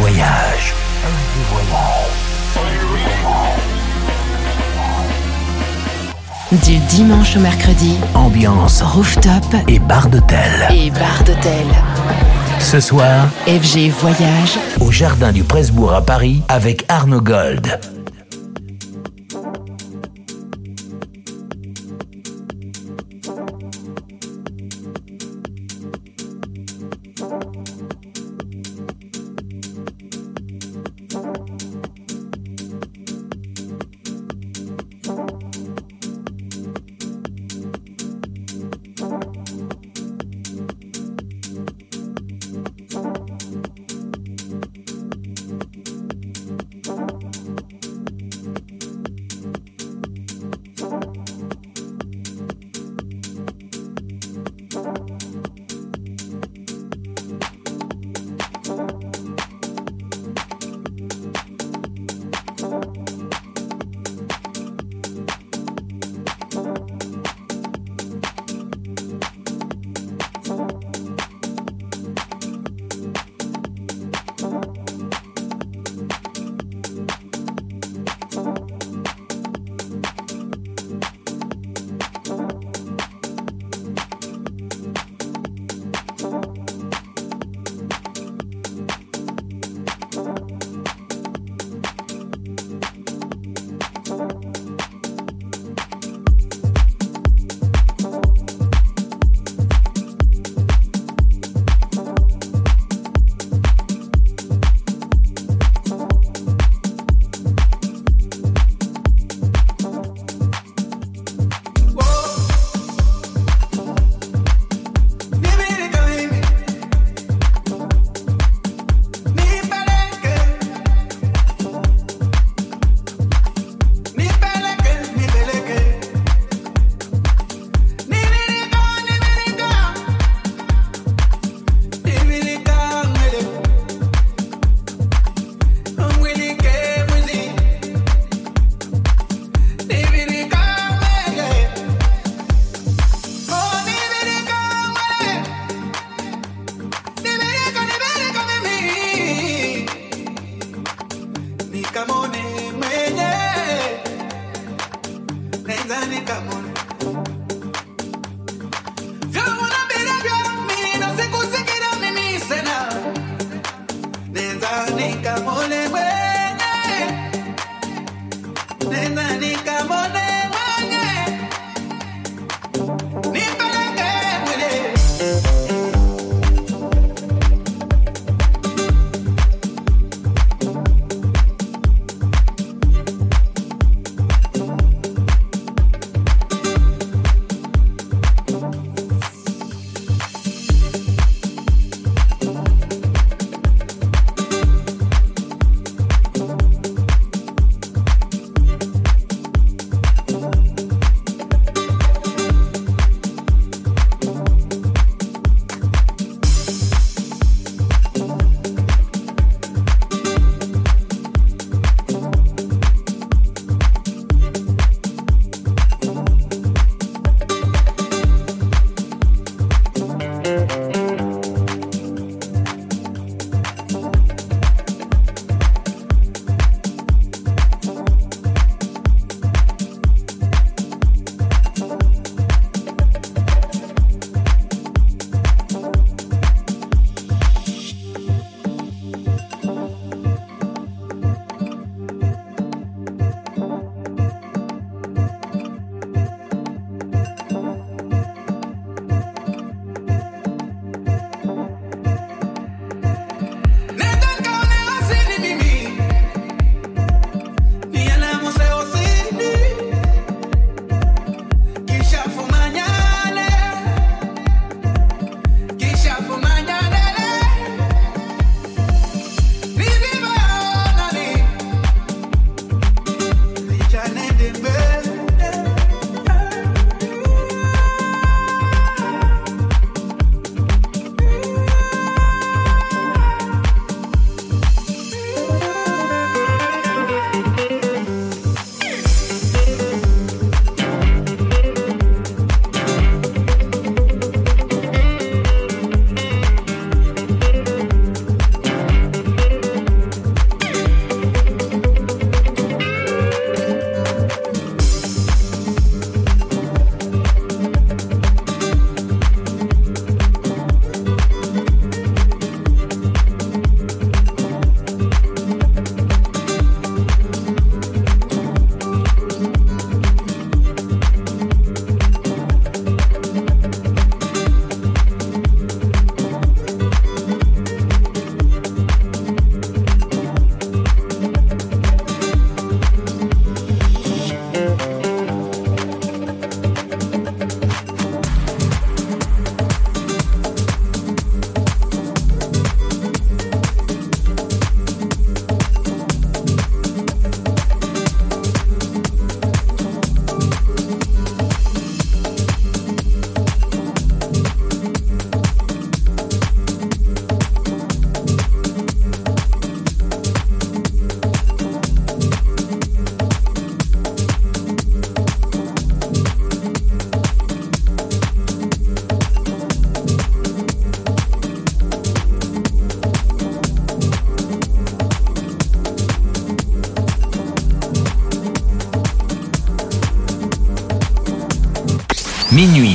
voyage. Du dimanche au mercredi, Ambiance rooftop et bar d'hôtel. et bar d'hôtel. Ce soir, FG Voyage, au Jardin du Presbourg à Paris avec Arnaud Gold.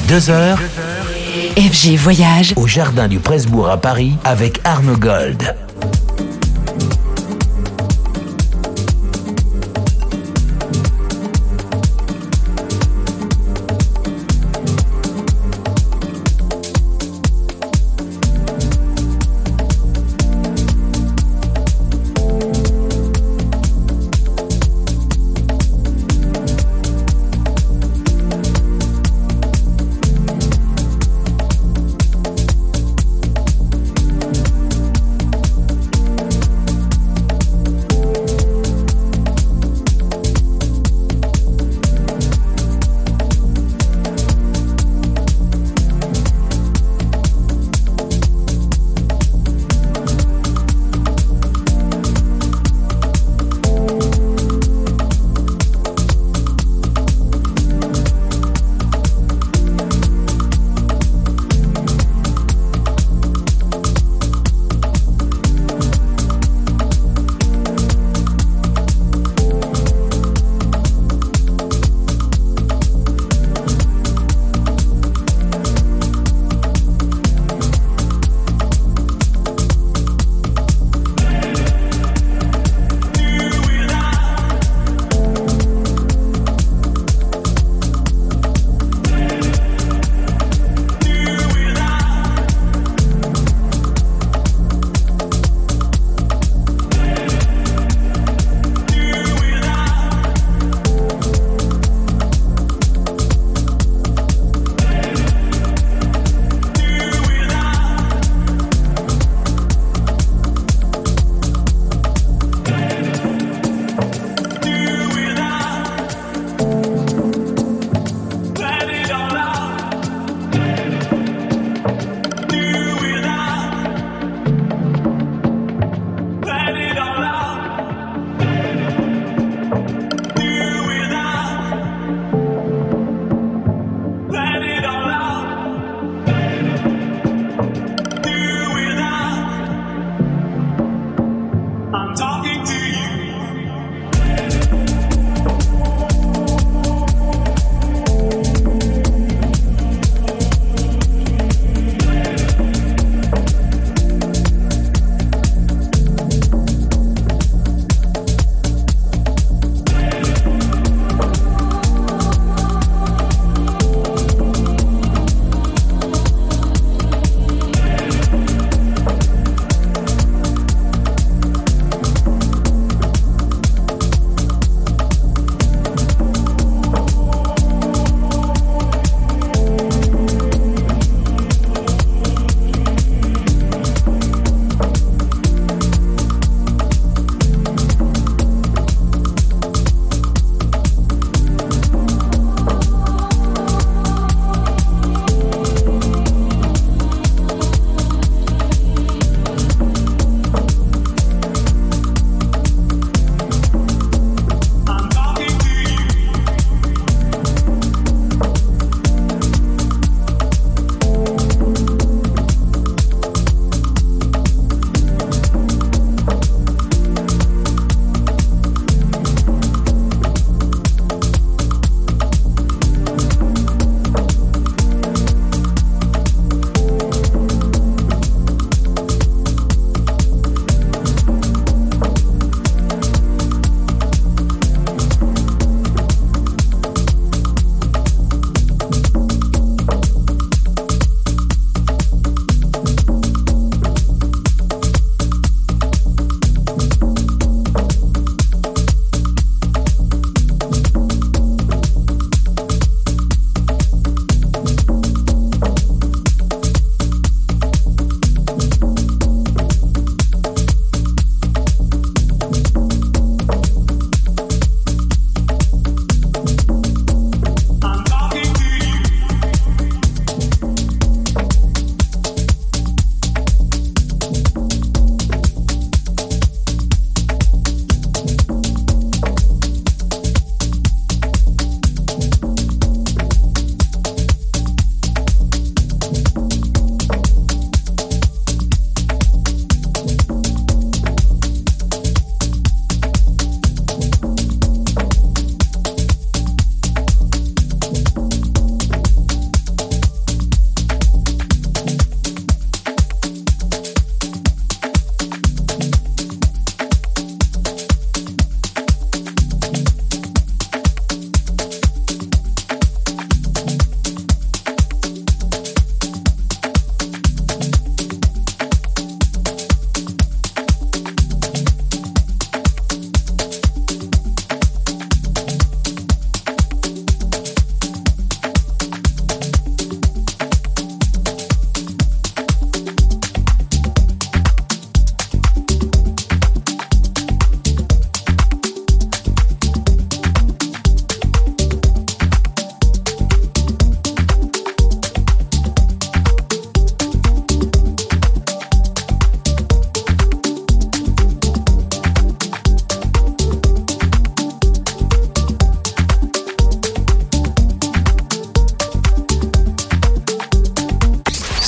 Minuit 2h FG Voyage au Jardin du Presbourg à Paris avec Arnaud Gold.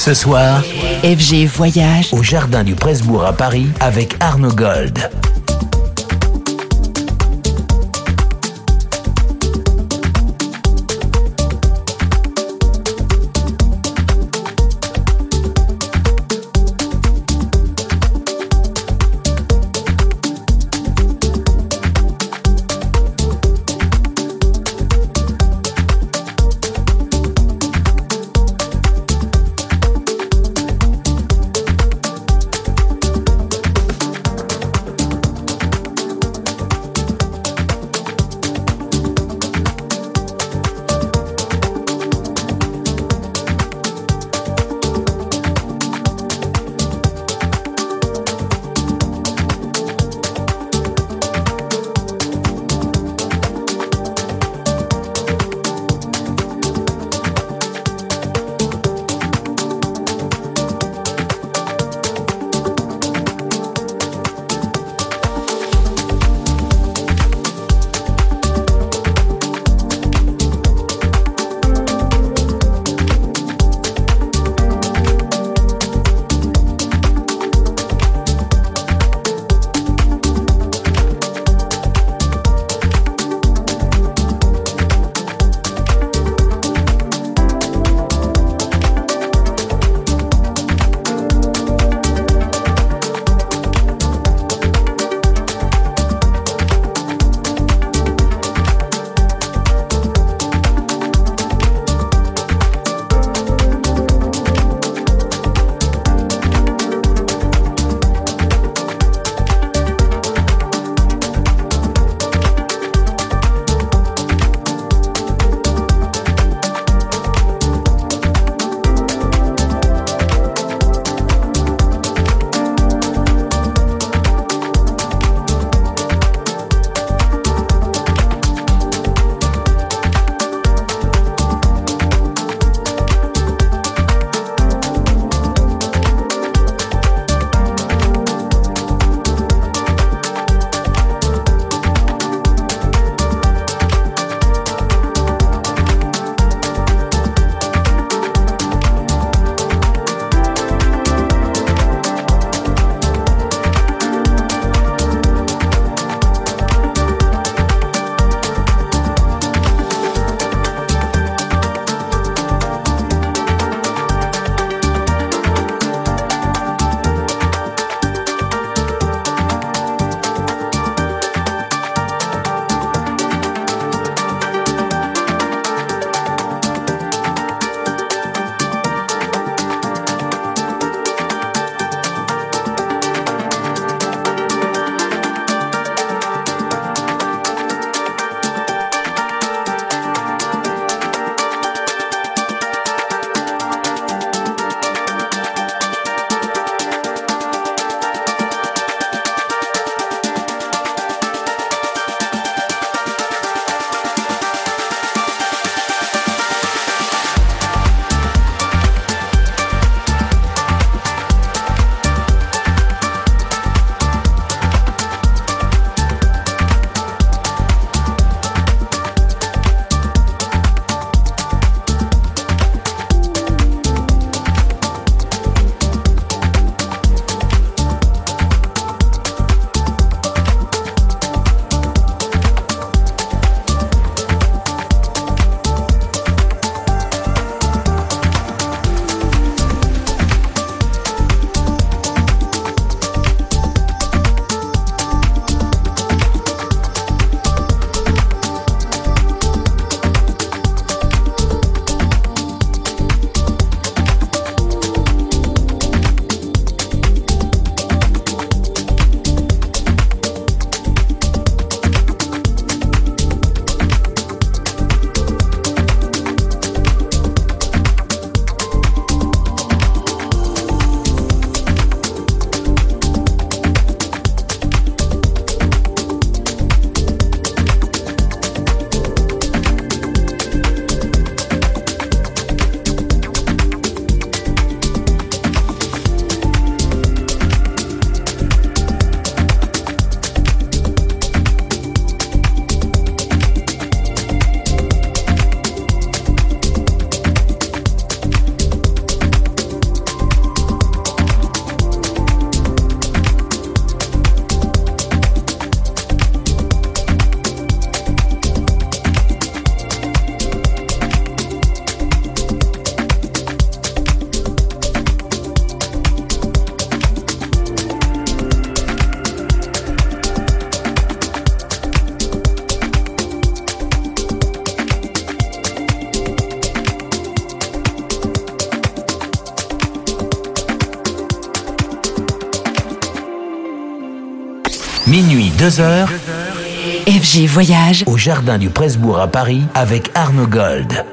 Ce soir, FG Voyage au Jardin du Presbourg à Paris avec Arnaud Gold. Minuit 2h FG Voyage au Jardin du Presbourg à Paris avec Arnaud Gold.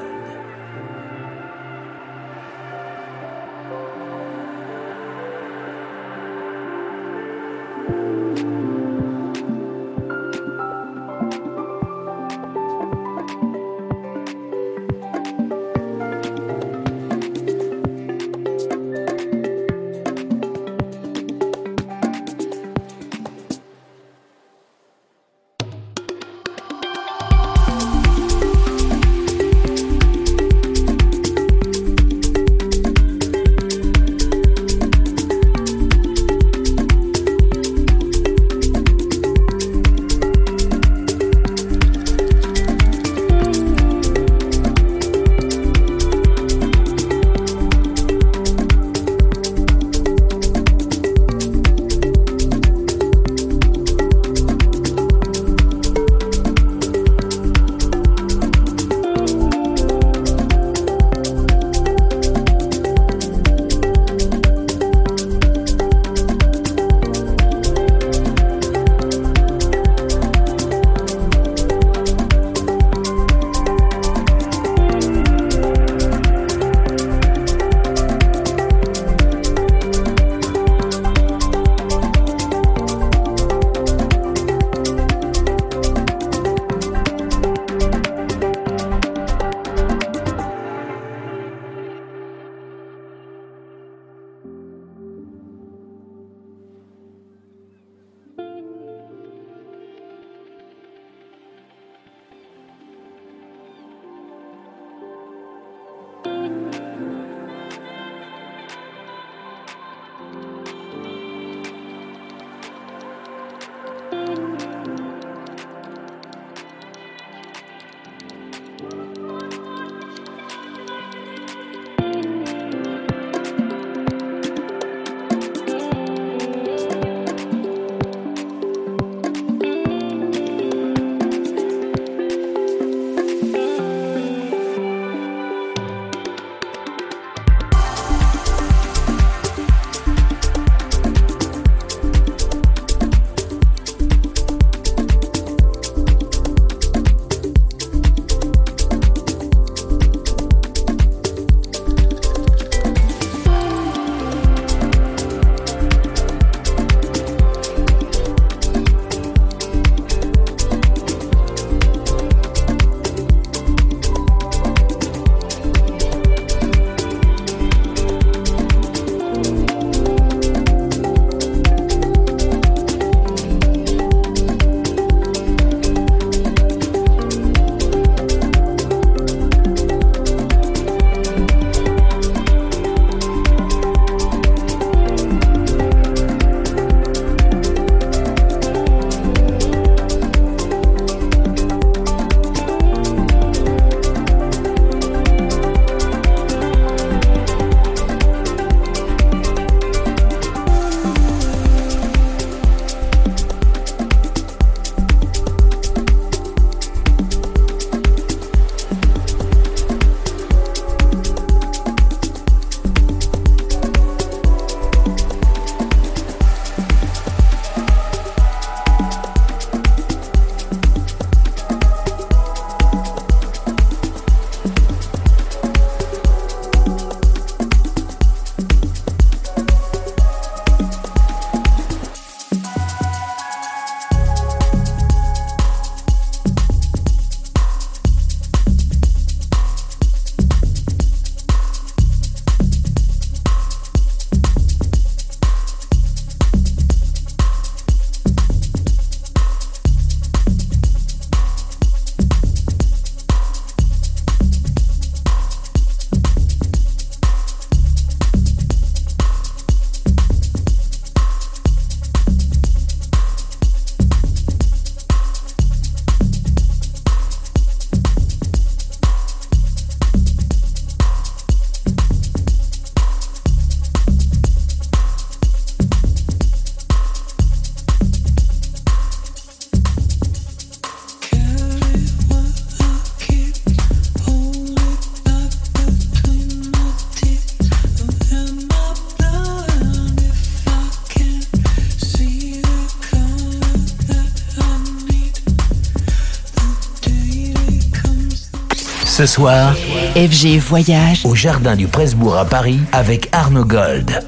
Ce soir, FG Voyage au Jardin du Presbourg à Paris avec Arnaud Gold.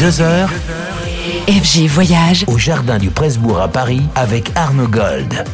Minuit 2h. FG Voyage au Jardin du Presbourg à Paris avec Arnaud Gold.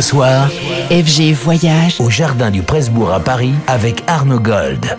Ce soir, FG Voyage au Jardin du Presbourg à Paris avec Arnaud Gold.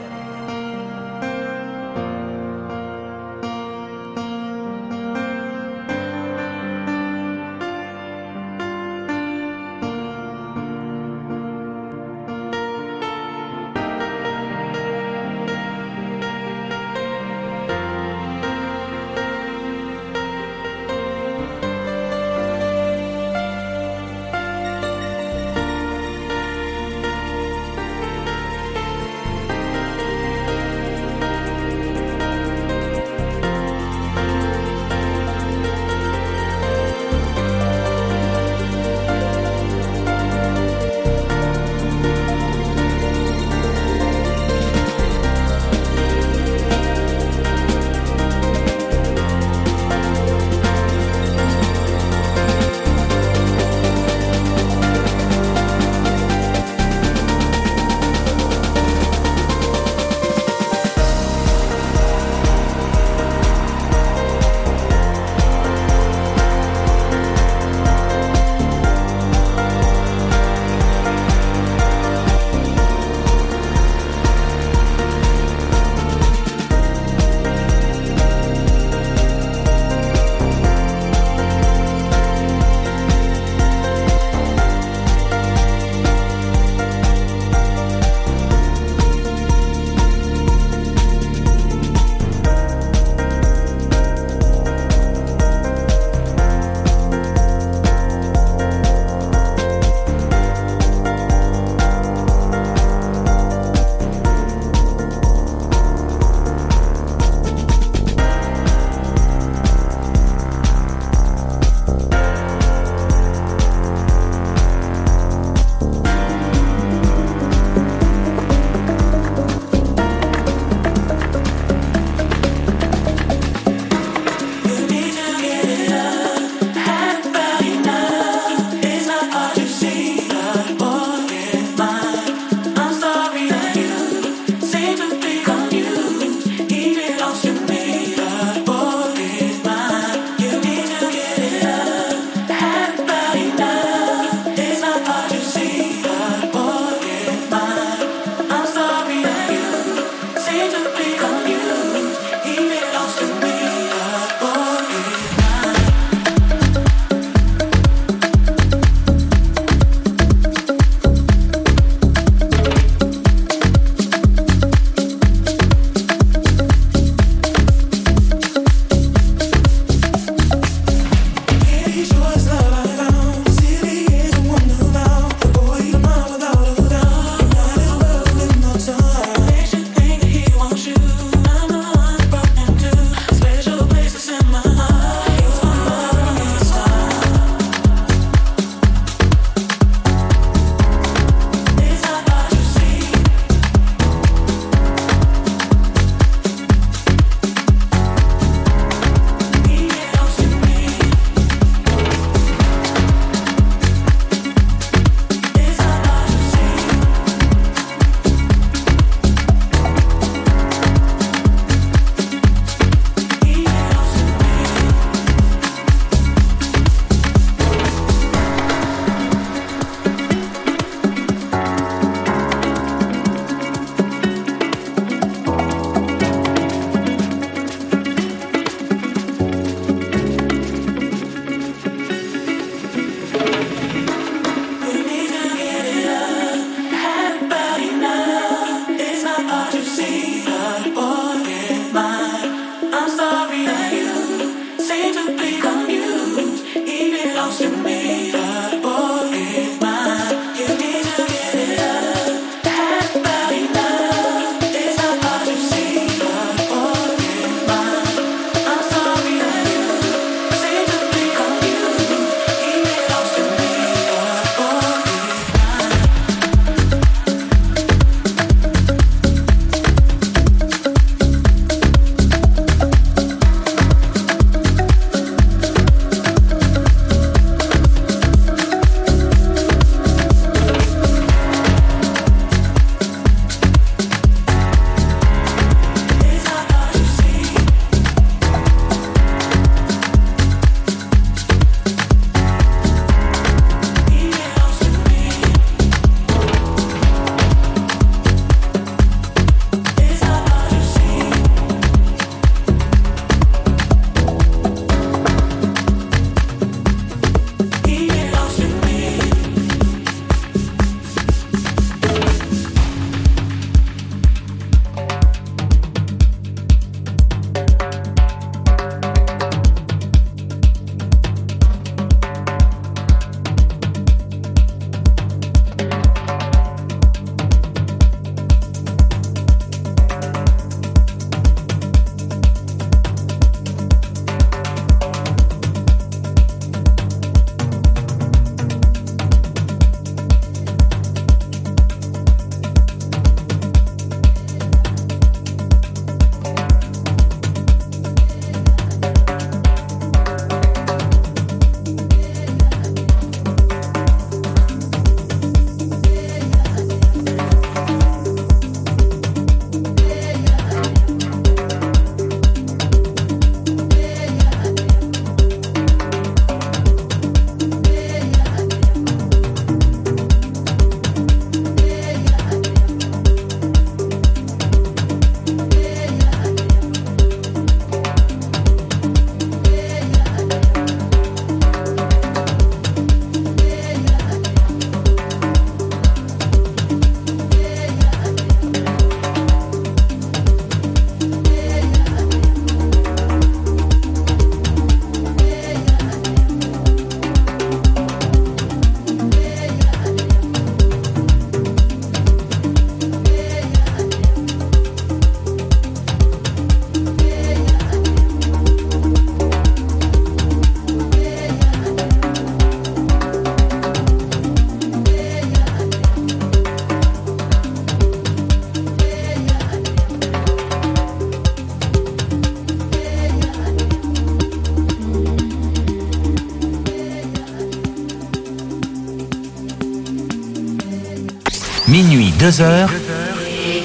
Minuit 2h.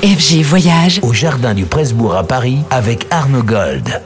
FG Voyage. Au Jardin du Presbourg à Paris avec Arnaud Gold.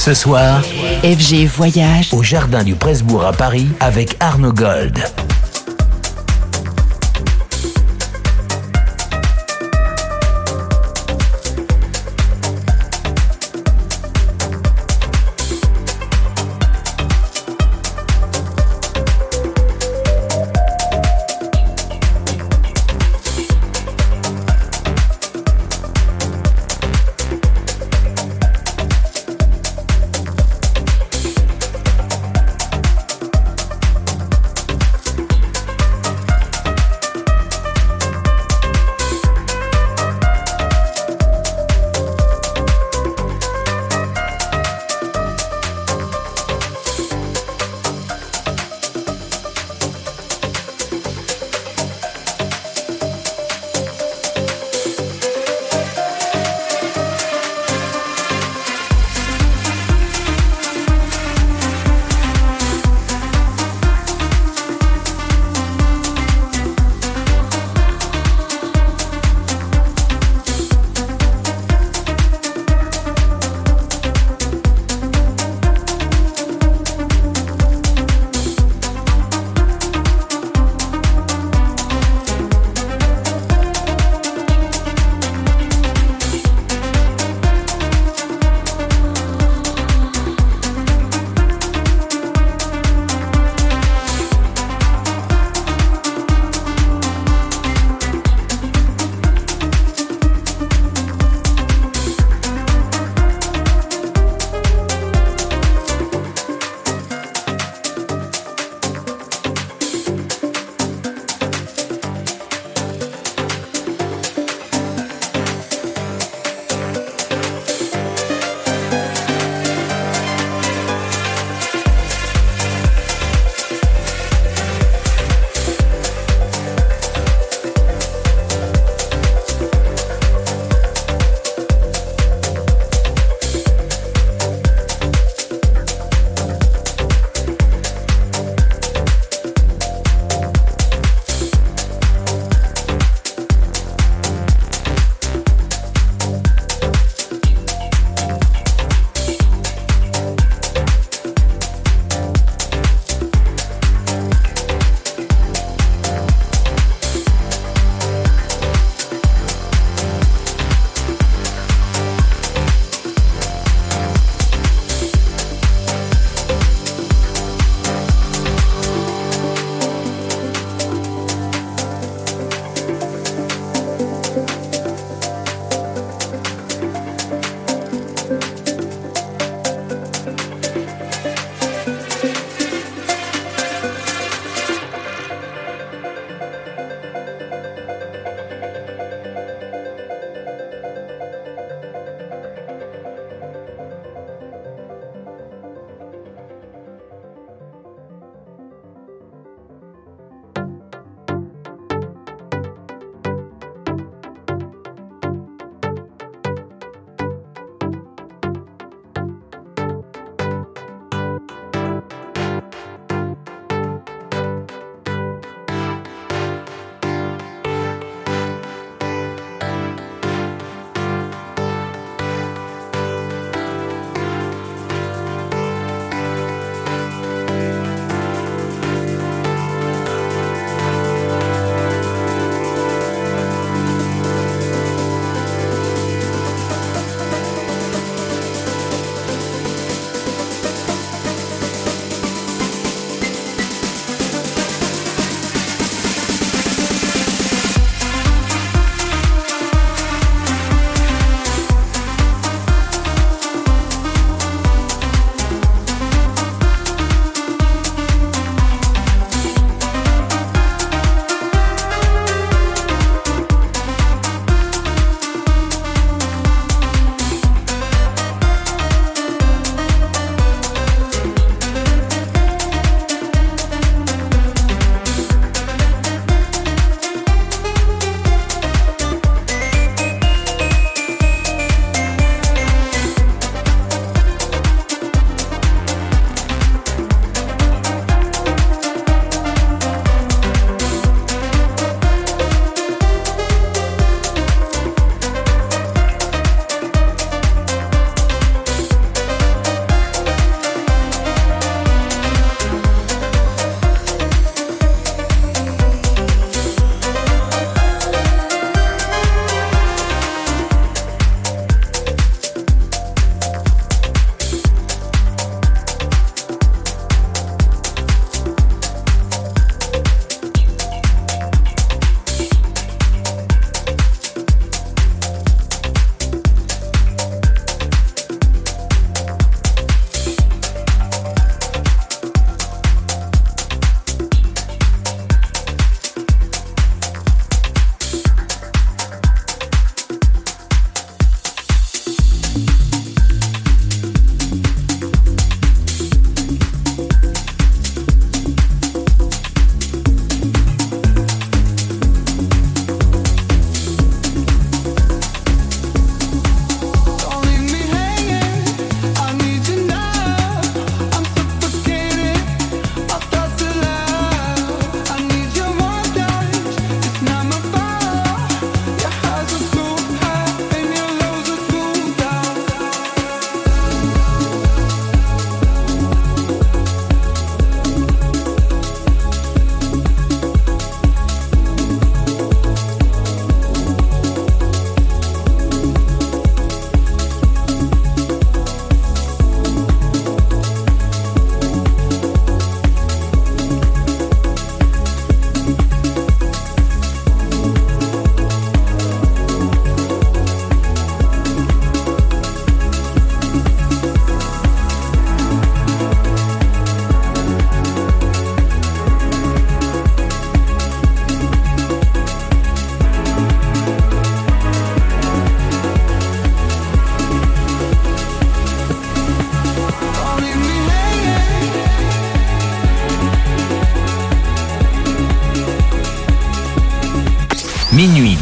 Ce soir, FG Voyage au Jardin du Presbourg à Paris avec Arnaud Gold.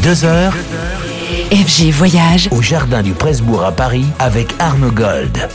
Minuit 2h FG Voyage au Jardin du Presbourg à Paris avec Arnaud Gold.